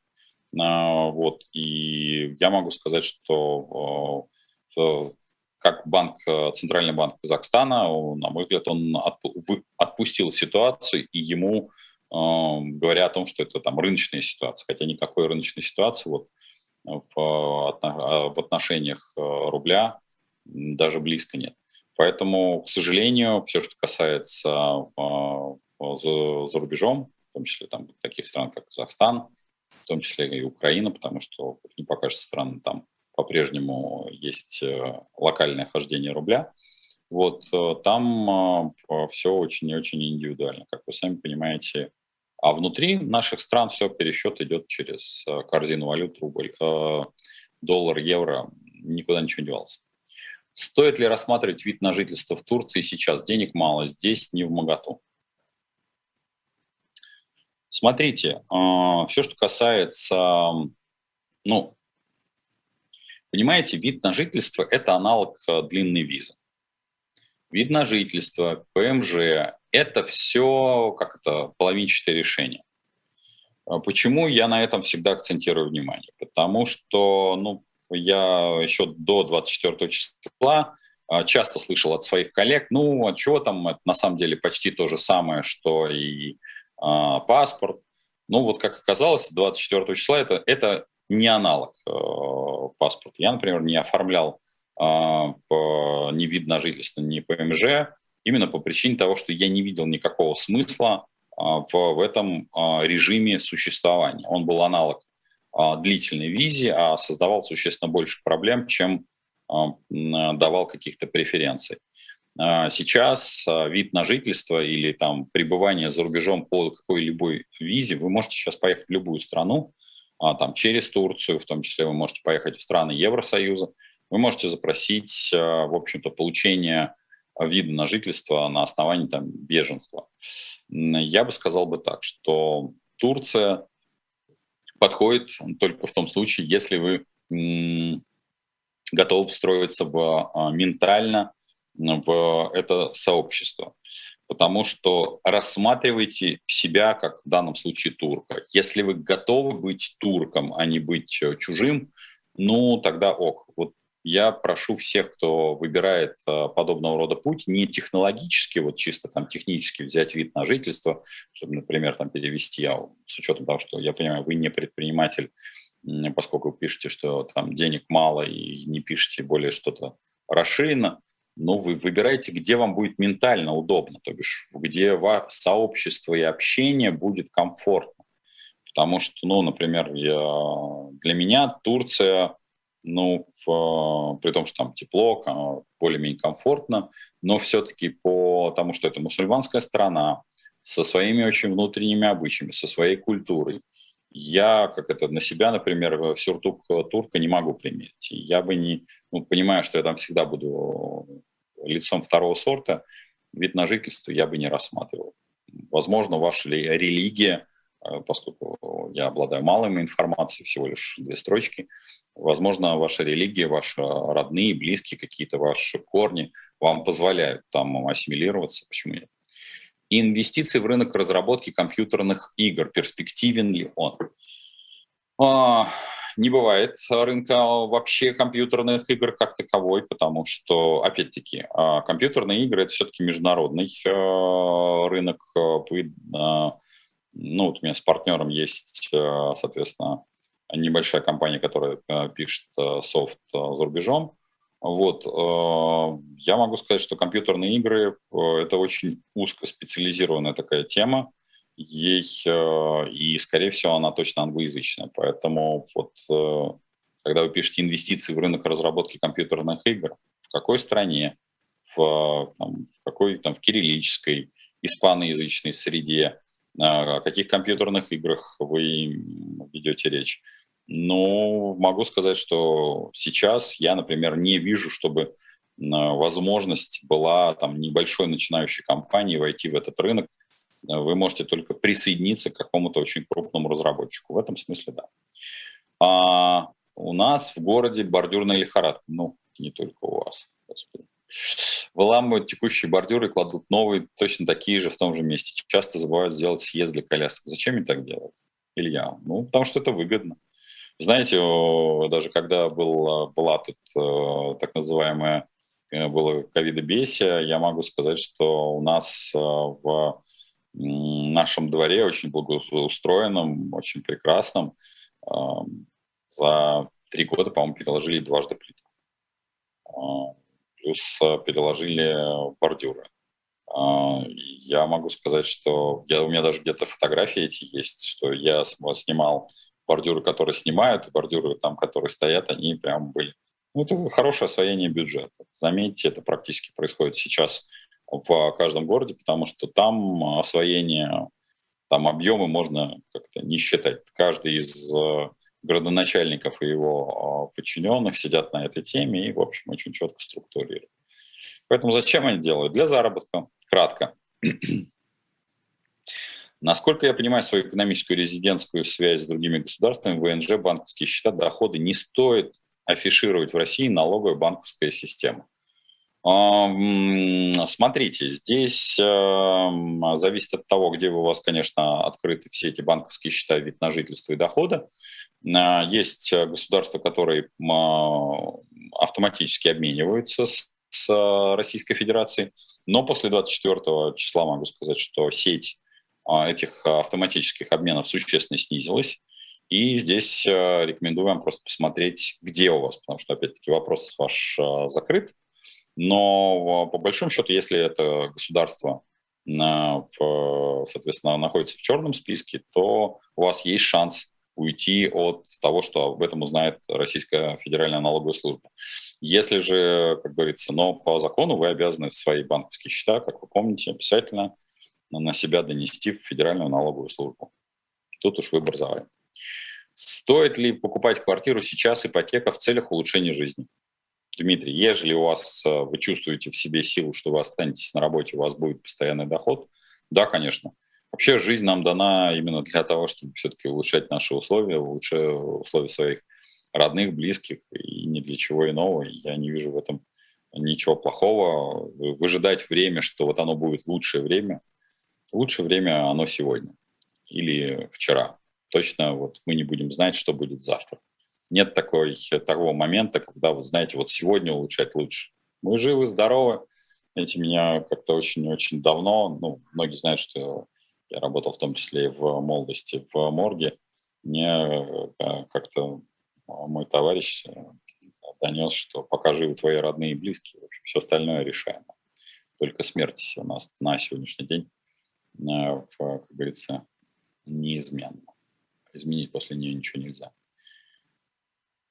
А, вот. И я могу сказать, что э, как банк, Центральный банк Казахстана, на мой взгляд, он отпустил ситуацию, и ему говоря о том, что это там рыночная ситуация, хотя никакой рыночной ситуации вот в, в отношениях э, рубля даже близко нет. Поэтому, к сожалению, все, что касается э, за, за рубежом, в том числе там таких стран, как Казахстан, в том числе и Украина, потому что, как не покажется странно, там по-прежнему есть э, локальное хождение рубля. Вот там все очень и очень индивидуально. Как вы сами понимаете, а внутри наших стран все пересчет идет через э, корзину валют, рубль, э, доллар, евро, никуда ничего не девался. Стоит ли рассматривать вид на жительство в Турции сейчас? Денег мало, здесь не в моготу. Смотрите, э, все, что касается, ну, понимаете, вид на жительство – это аналог длинной визы. Вид на жительство, ПМЖ это все как это половинчатое решение. А почему я на этом всегда акцентирую внимание? Потому что ну, я еще до 24 числа а, часто слышал от своих коллег, ну, а чего там, это на самом деле почти то же самое, что и а, паспорт. Ну, вот как оказалось, 24 числа это, это не аналог э, паспорта. Я, например, не оформлял по, ни вид на жительство, ни ПМЖ, именно по причине того, что я не видел никакого смысла а, в, в этом а, режиме существования. Он был аналог а, длительной визе, а создавал существенно больше проблем, чем давал каких-то преференций. Сейчас вид на жительство или там пребывание за рубежом по какой-либо визе, вы можете сейчас поехать в любую страну, там, через Турцию, в том числе вы можете поехать в страны Евросоюза, вы можете запросить, в общем-то, получение вида на жительство на основании там, беженства. Я бы сказал бы так, что Турция подходит только в том случае, если вы готовы встроиться в, а, ментально в это сообщество. Потому что рассматривайте себя как в данном случае турка. Если вы готовы быть турком, а не быть э, чужим, ну тогда ок. Вот я прошу всех, кто выбирает э, подобного рода путь, не технологически, вот чисто там технически взять вид на жительство, чтобы, например, там перевести, а с учетом того, что я понимаю, вы не предприниматель, поскольку вы пишете, что там денег мало и не пишете более что-то расширенно, но вы выбираете, где вам будет ментально удобно, то бишь где сообщество и общение будет комфортно. Потому что, ну, например, я, для меня Турция ну, в, при том, что там тепло, более-менее комфортно, но все-таки по тому, что это мусульманская страна, со своими очень внутренними обычаями, со своей культурой. я, как это, на себя, например, сюртук турка не могу примерить. Я бы не, ну, понимаю, что я там всегда буду лицом второго сорта, вид на жительство я бы не рассматривал. Возможно, ваша религия, э, поскольку я обладаю малой информацией, всего лишь две строчки, возможно, ваша религия, ваши родные, близкие, какие-то ваши корни вам позволяют там ассимилироваться, почему нет? инвестиции в рынок разработки компьютерных игр. Перспективен ли он? А, не бывает рынка вообще компьютерных игр как таковой, потому что, опять-таки, а, компьютерные игры — это все-таки международный а, рынок. А, ну, вот у меня с партнером есть, соответственно, небольшая компания, которая пишет софт за рубежом. Вот, я могу сказать, что компьютерные игры — это очень узкоспециализированная такая тема, ей, э, и, скорее всего, она точно англоязычная. Поэтому вот, э, когда вы пишете инвестиции в рынок разработки компьютерных игр, в какой стране, в, там, в какой там в кириллической, испаноязычной среде, о каких компьютерных играх вы ведете речь. Ну, могу сказать, что сейчас я, например, не вижу, чтобы возможность была там небольшой начинающей компании войти в этот рынок – вы можете только присоединиться к какому-то очень крупному разработчику. В этом смысле да. А у нас в городе бордюрная лихорадка. Ну, не только у вас, господи. Выламывают текущие бордюры и кладут новые, точно такие же в том же месте. Часто забывают сделать съезд для колясок. Зачем они так делают? Илья? Ну, потому что это выгодно. Знаете, даже когда был, была тут э, так называемая э, было ковидобесие, я могу сказать, что у нас э, в нашем дворе, очень благоустроенном, очень прекрасном. За три года, по-моему, переложили дважды плитку. Плюс э, переложили бордюры. А, я могу сказать, что я, у меня даже где-то фотографии эти есть, что я снимал бордюры, которые снимают, бордюры, там, которые стоят, они прям были. Ну, это хорошее освоение бюджета. Заметьте, это практически происходит сейчас в каждом городе, потому что там освоение, там объемы можно как-то не считать. Каждый из э, градоначальников и его э, подчиненных сидят на этой теме и, в общем, очень четко структурируют. Поэтому зачем они делают? Для заработка. Кратко. Насколько я понимаю свою экономическую резидентскую связь с другими государствами, ВНЖ, банковские счета, доходы не стоит афишировать в России налоговая банковская система. Смотрите, здесь эм, зависит от того, где у вас, конечно, открыты все эти банковские счета, вид на жительство и доходы. А, есть государства, которые автоматически обмениваются с, Российской Федерацией, но после 24 числа могу сказать, что сеть а, этих автоматических обменов существенно снизилась. И здесь э, рекомендую вам просто посмотреть, где у вас, потому что, опять-таки, вопрос ваш э, закрыт. Но по большому счету, если это государство, соответственно, находится в черном списке, то у вас есть шанс уйти от того, что об этом узнает Российская Федеральная налоговая служба. Если же, как говорится, но по закону вы обязаны свои банковские счета, как вы помните, обязательно на себя донести в Федеральную налоговую службу. Тут уж выбор за вами. Стоит ли покупать квартиру сейчас ипотека в целях улучшения жизни? Дмитрий, ежели у вас э, вы чувствуете в себе силу, что вы останетесь на работе, у вас будет постоянный доход, да, конечно. Вообще жизнь нам дана именно для того, чтобы все-таки улучшать наши условия, улучшать условия своих родных, близких и ни для чего иного. Я не вижу в этом ничего плохого. Выжидать время, что вот оно будет лучшее время. Лучшее время оно сегодня или вчера. Точно вот мы не будем знать, что будет завтра нет такой, такого момента, когда, вот знаете, вот сегодня улучшать лучше. Мы живы, здоровы. Эти меня как-то очень-очень давно, ну, многие знают, что я работал в том числе и в молодости в морге. Мне э, как-то мой товарищ э, донес, что пока живы твои родные и близкие, в общем, все остальное решаемо. Только смерть у нас на сегодняшний день, э, как говорится, неизменна. Изменить после нее ничего нельзя.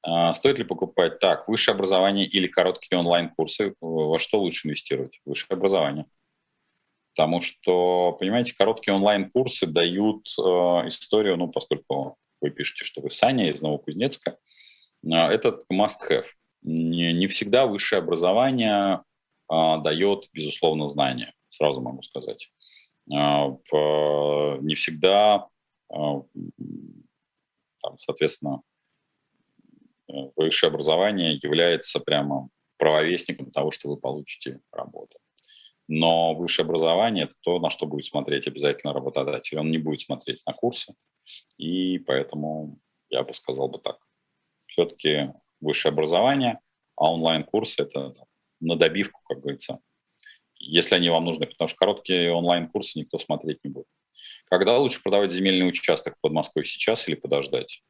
А, стоит ли покупать так, высшее образование или короткие онлайн-курсы? Во что лучше инвестировать? Высшее образование. Потому что, понимаете, короткие онлайн-курсы дают э, историю, ну, поскольку вы пишете, что вы Саня из Новокузнецка, это must-have. Не, не всегда высшее образование а, дает, безусловно, знания, сразу могу сказать. А, в, не всегда, а, там, соответственно, высшее образование является прямо правовестником того, что вы получите работу. Но высшее образование – это то, на что будет смотреть обязательно работодатель. Он не будет смотреть на курсы, и поэтому я бы сказал бы так. Все-таки высшее образование, а онлайн-курсы – это на добивку, как говорится, если они вам нужны, потому что короткие онлайн-курсы никто смотреть не будет. Когда лучше продавать земельный участок под Москвой сейчас или подождать?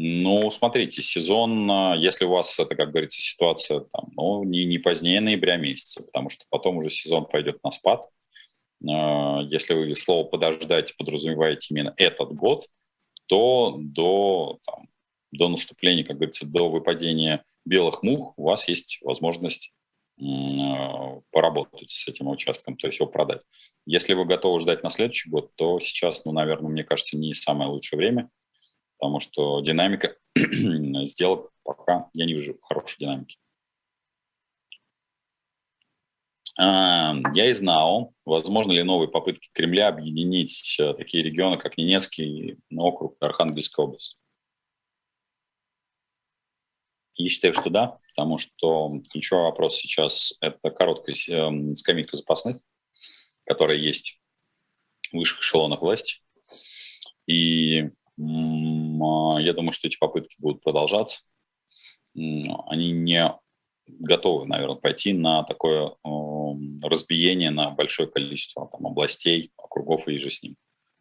Ну, смотрите, сезон, а, если у вас это, как говорится, ситуация там, ну, не, не позднее ноября месяца, потому что потом уже сезон пойдет на спад. А, если вы слово «подождать» подразумеваете именно этот год, то до, там, до наступления, как говорится, до выпадения белых мух у вас есть возможность а, поработать с этим участком, то есть его продать. Если вы готовы ждать на следующий год, то сейчас, ну, наверное, мне кажется, не самое лучшее время, потому что динамика сделок пока я не вижу хорошей динамики. А, я из НАО. Возможно ли новые попытки Кремля объединить э, такие регионы, как Ненецкий округ Архангельская область? Я считаю, что да, потому что ключевой вопрос сейчас – это короткая эм, скамейка запасных, которая есть в высших эшелонах власти. И а, я думаю, что эти попытки будут продолжаться. Они не готовы, наверное, пойти на такое эм, разбиение на большое количество там, областей, округов и же с ним.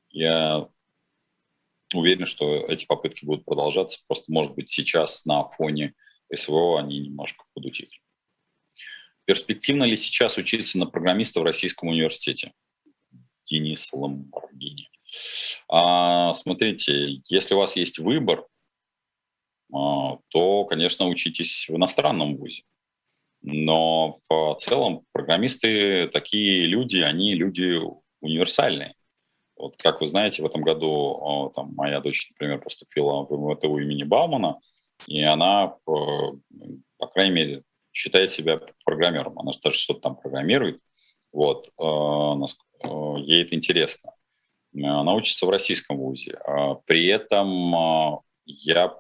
Я уверен, что эти попытки будут продолжаться. Просто, может быть, сейчас на фоне СВО они немножко подутихли. Перспективно ли сейчас учиться на программиста в Российском университете? Денис Ламборгини. А, смотрите, если у вас есть выбор, а, то, конечно, учитесь в иностранном вузе. Но в целом программисты такие люди, они люди универсальные. Вот как вы знаете, в этом году а, там, моя дочь, например, поступила в МВТУ имени Баумана – и она, по, крайней мере, считает себя программером. Она даже что-то там программирует. Вот. Э, ей это интересно. Она учится в российском вузе. А при этом э, я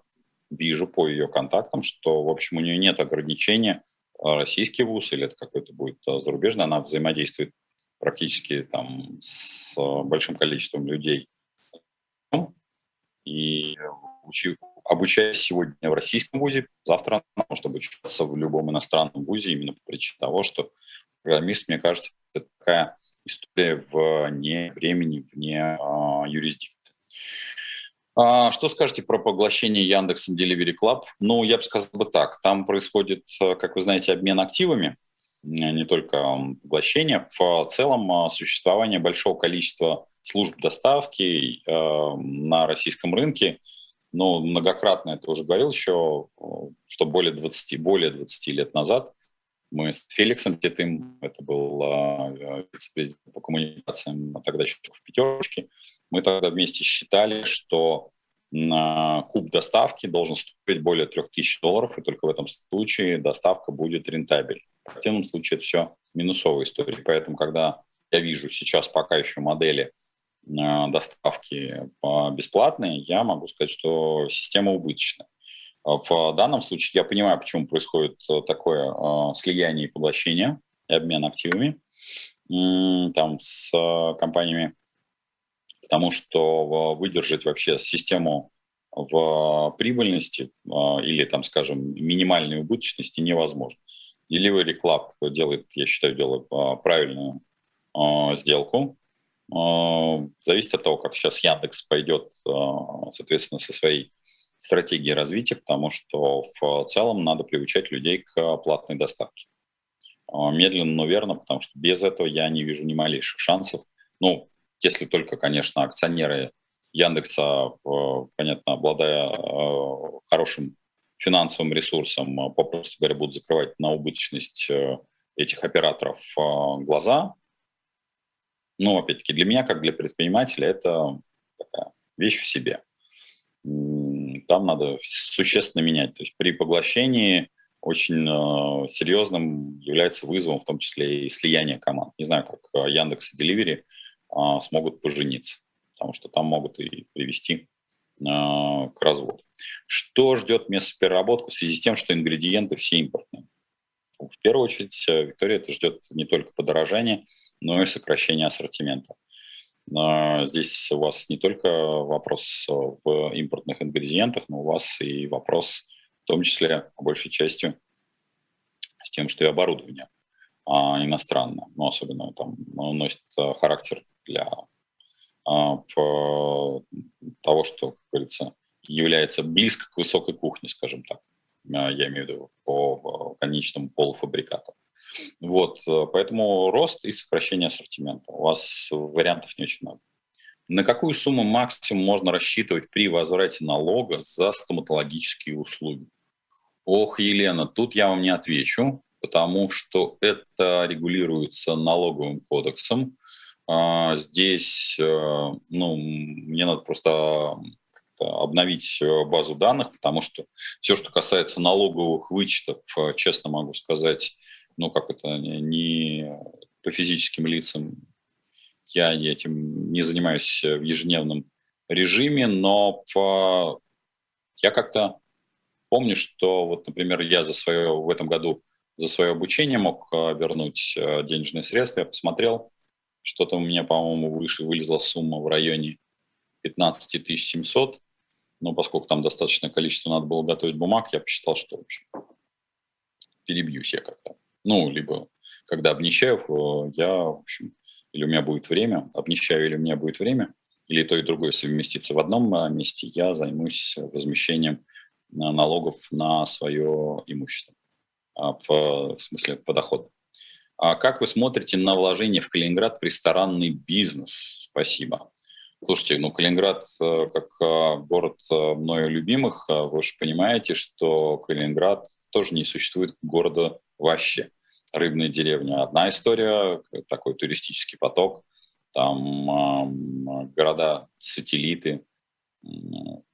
вижу по ее контактам, что, в общем, у нее нет ограничения российский вуз или это какой-то будет зарубежный. Она взаимодействует практически там с большим количеством людей. И учи, обучаясь сегодня в российском вузе, завтра она может обучаться в любом иностранном вузе именно по причине того, что программист, мне кажется, это такая история вне времени, вне а, юрисдикции. А, что скажете про поглощение Яндексом Delivery Club? Ну, я бы сказал бы так. Там происходит, как вы знаете, обмен активами, не только поглощение. В целом а, существование большого количества служб доставки э, на российском рынке – но многократно это уже говорил еще, что более 20, более 20 лет назад мы с Феликсом Титым, это был э, вице-президент по коммуникациям, а тогда еще в пятерочке, мы тогда вместе считали, что куб доставки должен стоить более 3000 долларов, и только в этом случае доставка будет рентабель. В противном случае это все минусовая история. Поэтому, когда я вижу сейчас пока еще модели Э, доставки бесплатные, я могу сказать, что система убыточная. В данном случае я понимаю, почему происходит э, такое э, слияние и поглощение и обмен активами там с компаниями, потому что выдержать вообще систему в прибыльности или, там, скажем, минимальной убыточности невозможно. Delivery Club делает, я считаю, делает правильную сделку, зависит от того, как сейчас Яндекс пойдет, соответственно, со своей стратегией развития, потому что в целом надо приучать людей к платной доставке. А, медленно, но верно, потому что без этого я не вижу ни малейших шансов. Ну, если только, конечно, акционеры Яндекса, понятно, обладая хорошим финансовым ресурсом, попросту говоря, будут закрывать на убыточность э, этих операторов глаза, ну, опять-таки, для меня, как для предпринимателя, это такая вещь в себе. Там надо существенно менять. То есть при поглощении очень э, серьезным является вызовом, в том числе и слияние команд. Не знаю, как э, Яндекс и Delivery э, смогут пожениться, потому что там могут и привести э, к разводу. Что ждет мясопереработку в связи с тем, что ингредиенты все импортные? В первую очередь, э, Виктория, это ждет не только подорожание, но и сокращение ассортимента. Здесь у вас не только вопрос в импортных ингредиентах, но у вас и вопрос в том числе, большей частью, с тем, что и оборудование а, иностранное, ну, особенно там носит а, характер для а, того, что, как говорится, является близко к высокой кухне, скажем так. А, я имею в виду по конечному полуфабрикату. Вот, поэтому рост и сокращение ассортимента. У вас вариантов не очень много. На какую сумму максимум можно рассчитывать при возврате налога за стоматологические услуги? Ох, Елена, тут я вам не отвечу, потому что это регулируется налоговым кодексом. А, здесь, э, ну, мне надо просто обновить э, базу данных, потому что все, что касается налоговых вычетов, э, честно могу сказать, ну, как это, не по физическим лицам, я этим не занимаюсь в ежедневном режиме, но по... я как-то Помню, что вот, например, я за свое в этом году за свое обучение мог э, вернуть э, денежные средства. Я посмотрел, что-то у меня, по-моему, выше вылезла сумма в районе 15 700. Но поскольку там достаточное количество надо было готовить бумаг, я посчитал, что в общем, перебьюсь я как-то. Ну, либо когда обнищаю, э, я, в общем, или у меня будет время, обнищаю или у меня будет время, или то и другое совместится в одном месте, я займусь возмещением налогов на свое имущество, а, в смысле по доходу. А как вы смотрите на вложение в Калининград в ресторанный бизнес? Спасибо. Слушайте, ну Калининград э, как э, город э, мною любимых, вы же понимаете, что Калининград тоже не существует города вообще. Рыбная деревня – одна история, такой туристический поток, там э, города-сателлиты,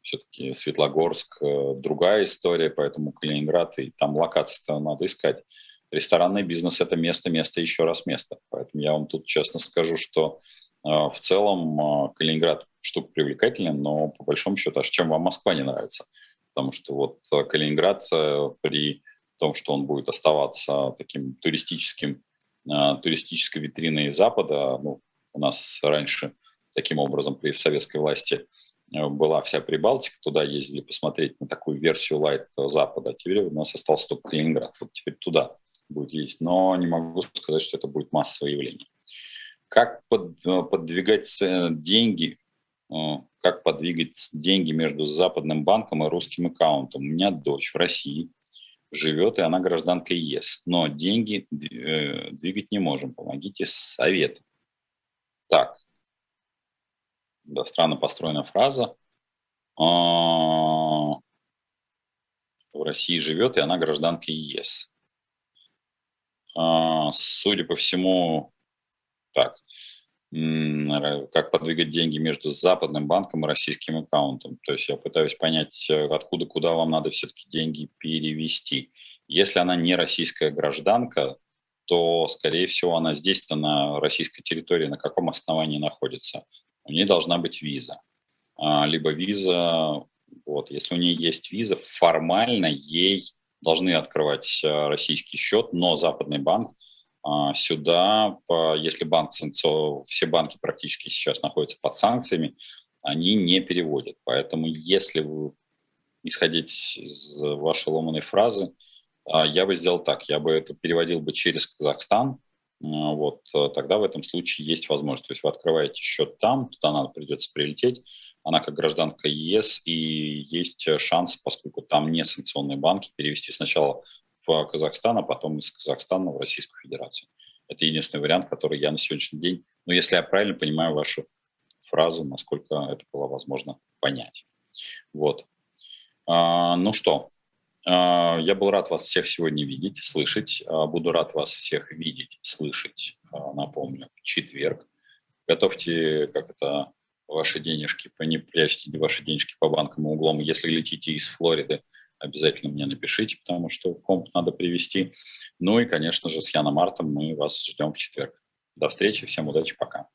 все-таки Светлогорск э, другая история, поэтому Калининград, и там локации-то надо искать. Ресторанный бизнес – это место, место, еще раз место. Поэтому я вам тут честно скажу, что э, в целом э, Калининград штука привлекательная, но по большому счету, аж чем вам Москва не нравится? Потому что вот Калининград при том, что он будет оставаться таким туристическим, туристической витриной Запада, ну, у нас раньше таким образом при советской власти – Э, была вся Прибалтика, туда ездили посмотреть на такую версию лайт Запада. А теперь у нас остался только Калининград. Вот теперь туда будет ездить. Но не могу сказать, что это будет массовое явление. Как под, э, подвигать деньги, э, как подвигать деньги между западным банком и русским аккаунтом? У меня дочь в России живет, и она гражданка ЕС. Но деньги двигать не можем. Помогите совет. Так, да, странно построена фраза. А, в России живет, и она гражданка ЕС. А, судя по всему, так, как подвигать деньги между западным банком и российским аккаунтом. То есть я пытаюсь понять, откуда, куда вам надо все-таки деньги перевести. Если она не российская гражданка, то, скорее всего, она здесь-то на российской территории на каком основании находится? у нее должна быть виза. А, либо виза, вот, если у нее есть виза, формально ей должны открывать а, российский счет, но западный банк сюда, если банк, все банки практически сейчас находятся под санкциями, они не переводят. Поэтому если вы исходить из вашей ломаной фразы, я бы сделал так, я бы это переводил бы через Казахстан, а, вот, тогда в этом случае есть возможность. То есть вы открываете счет там, туда надо придется прилететь, она как гражданка ЕС, и есть шанс, поскольку там не санкционные банки, перевести сначала в Казахстан, а потом из Казахстана в Российскую Федерацию. Это единственный вариант, который я на сегодняшний день, ну, если я правильно понимаю вашу фразу, насколько это было возможно понять. Вот. А, ну что, а, я был рад вас всех сегодня видеть, слышать. А, буду рад вас всех видеть, слышать, а, напомню, в четверг. Готовьте, как это, ваши денежки, не прячьте ваши денежки по банкам и углам. Если летите из Флориды, обязательно мне напишите, потому что комп надо привести. Ну и, конечно же, с Яном Мартом мы вас ждем в четверг. До встречи, всем удачи, пока.